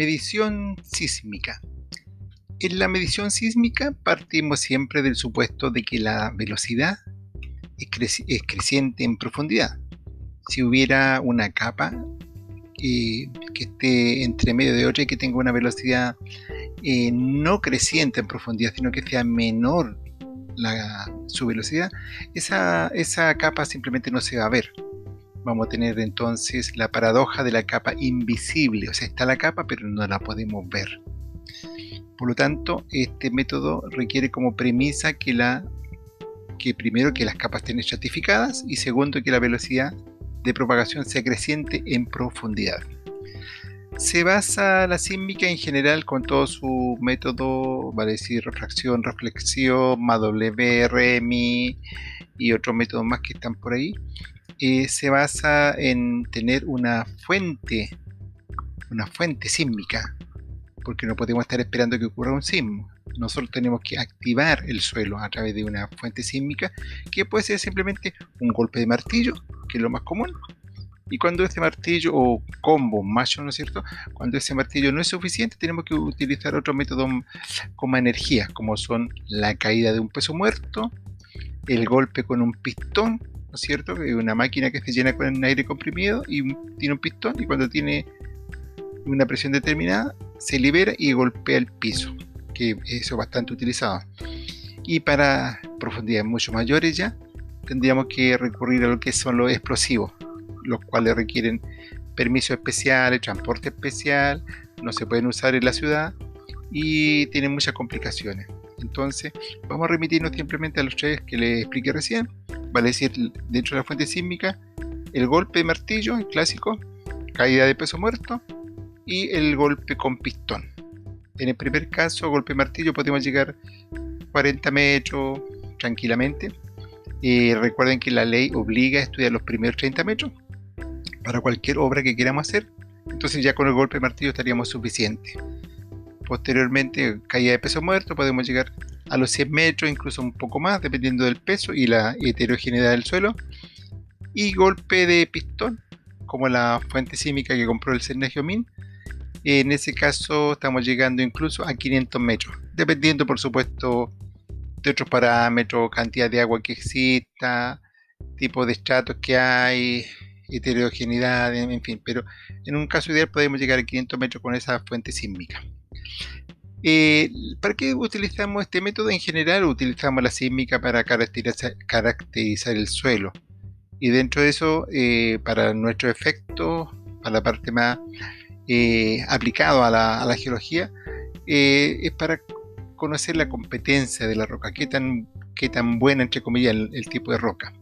Medición sísmica. En la medición sísmica partimos siempre del supuesto de que la velocidad es, creciente en profundidad. Si hubiera una capa eh, que esté entre medio de otra y que tenga una velocidad eh, no creciente en profundidad, sino que sea menor su velocidad, esa, esa capa simplemente no se va a ver. Vamos a tener entonces la paradoja de la capa invisible, o sea, está la capa pero no la podemos ver. Por lo tanto, este método requiere como premisa que la que primero que las capas estén estratificadas y segundo que la velocidad de propagación sea creciente en profundidad. Se basa la sísmica en general con todo su método, vale decir refracción, reflexión, MAW, REMI y otros métodos más que están por ahí. Eh, se basa en tener una fuente, una fuente sísmica, porque no podemos estar esperando que ocurra un sismo. Nosotros tenemos que activar el suelo a través de una fuente sísmica que puede ser simplemente un golpe de martillo, que es lo más común, y cuando ese martillo, o combo macho, ¿no es cierto? Cuando ese martillo no es suficiente, tenemos que utilizar otro método como energía, como son la caída de un peso muerto, el golpe con un pistón, ¿no es cierto? Es una máquina que se llena con aire comprimido y tiene un pistón, y cuando tiene una presión determinada, se libera y golpea el piso, que eso es bastante utilizado. Y para profundidades mucho mayores ya, tendríamos que recurrir a lo que son los explosivos los cuales requieren permiso especial, transporte especial, no se pueden usar en la ciudad y tienen muchas complicaciones. Entonces, vamos a remitirnos simplemente a los tres que les expliqué recién. Vale decir, dentro de la fuente sísmica, el golpe de martillo, el clásico, caída de peso muerto y el golpe con pistón. En el primer caso, golpe de martillo, podemos llegar 40 metros tranquilamente. y recuerden que la ley obliga a estudiar los primeros 30 metros para cualquier obra que queramos hacer, entonces ya con el golpe de martillo estaríamos suficientes. Posteriormente, caída de peso muerto, podemos llegar a los 100 metros, incluso un poco más, dependiendo del peso y la heterogeneidad del suelo. Y golpe de pistón, como la fuente sísmica que compró el Cernegio Min. En ese caso estamos llegando incluso a 500 metros, dependiendo por supuesto de otros parámetros, cantidad de agua que exista, tipo de estratos que hay, heterogeneidad, en fin, pero en un caso ideal podemos llegar a 500 metros con esa fuente sísmica. Eh, ¿Para qué utilizamos este método? En general utilizamos la sísmica para caracterizar, el suelo. Y dentro de eso, eh, para nuestro efecto, para la parte más eh, aplicado a la, geología, es para conocer la competencia de la roca, qué tan, qué tan buena, entre comillas, el tipo de roca.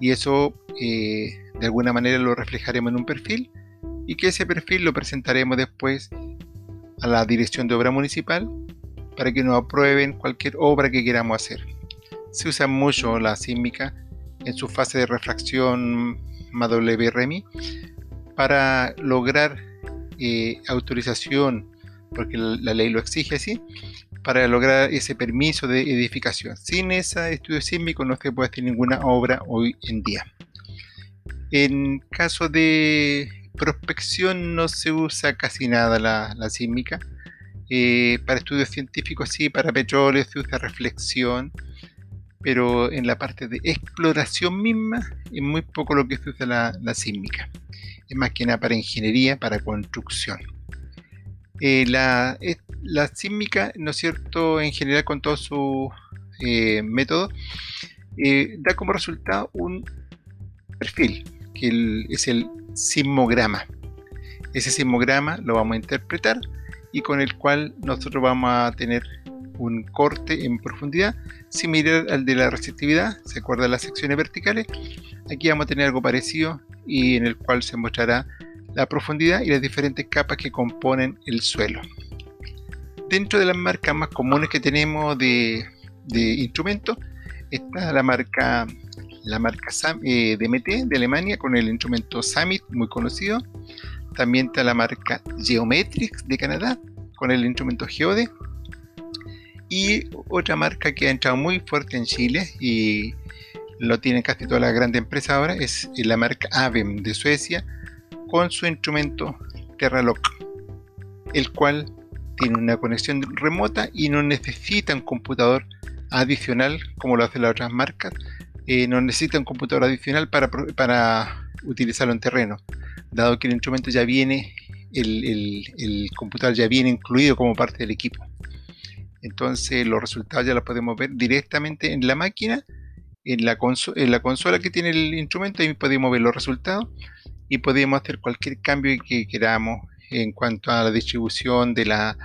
Y eso de alguna manera lo reflejaremos en un perfil y que ese perfil lo presentaremos después a la dirección de obra municipal para que nos aprueben cualquier obra que queramos hacer. Se usa mucho la sísmica en su fase de refracción MWRMI para lograr eh, autorización, porque la, ley lo exige así, para lograr ese permiso de edificación. Sin ese estudio sísmico no se puede hacer ninguna obra hoy en día. En caso de prospección no se usa casi nada la, sísmica. Eh, para estudios científicos sí, para petróleo se usa reflexión, pero en la parte de exploración misma es muy poco lo que se usa la, sísmica. Es más que nada para ingeniería, para construcción. Eh, la, la sísmica, ¿no es cierto?, en general con todo su eh, método, da como resultado un perfil, que es el sismograma. Ese sismograma lo vamos a interpretar y con el cual nosotros vamos a tener un corte en profundidad similar al de la receptividad. ¿Se acuerdan las secciones verticales? Aquí vamos a tener algo parecido y en el cual se mostrará la profundidad y las diferentes capas que componen el suelo. Dentro de las marcas más comunes que tenemos de, de instrumentos está la marca la marca eh, DMT de Alemania con el instrumento Summit, muy conocido. También está la marca Geometrix de Canadá con el instrumento Geode. Y otra marca que ha entrado muy fuerte en Chile y lo tienen casi todas las grandes empresas ahora es la marca Avem de Suecia con su instrumento Terralock. el cual tiene una conexión remota y no necesita un computador adicional como lo hacen las otras marcas. Eh, no necesita un computador adicional para, para, utilizarlo en terreno, dado que el instrumento ya viene, el, el, computador ya viene incluido como parte del equipo. Entonces los resultados ya los podemos ver directamente en la máquina, en la, en la consola que tiene el instrumento, ahí podemos ver los resultados y podemos hacer cualquier cambio que queramos en cuanto a la distribución de la,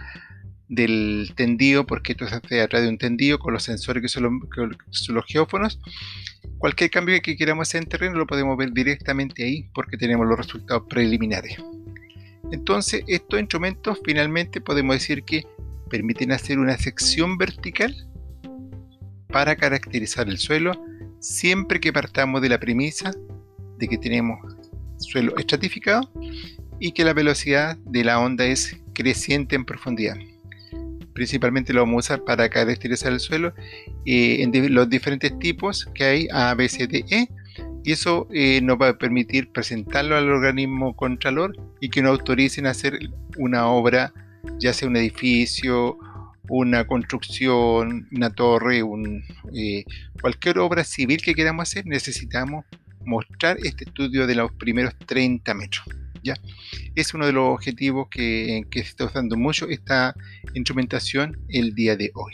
del tendido, porque esto se hace a través de un tendido con los sensores que son los, geófonos. Cualquier cambio que queramos hacer en terreno lo podemos ver directamente ahí porque tenemos los resultados preliminares. Entonces, estos instrumentos finalmente podemos decir que permiten hacer una sección vertical para caracterizar el suelo siempre que partamos de la premisa de que tenemos suelo estratificado y que la velocidad de la onda es creciente en profundidad. Principalmente lo vamos a usar para caracterizar el suelo eh, en los diferentes tipos que hay A, B, C, D, E y eso eh, nos va a permitir presentarlo al organismo contralor y que nos autoricen a hacer una obra, ya sea un edificio, una construcción, una torre, eh, cualquier obra civil que queramos hacer, necesitamos mostrar este estudio de los primeros 30 metros. Es uno de los objetivos que, que se está usando mucho esta instrumentación el día de hoy.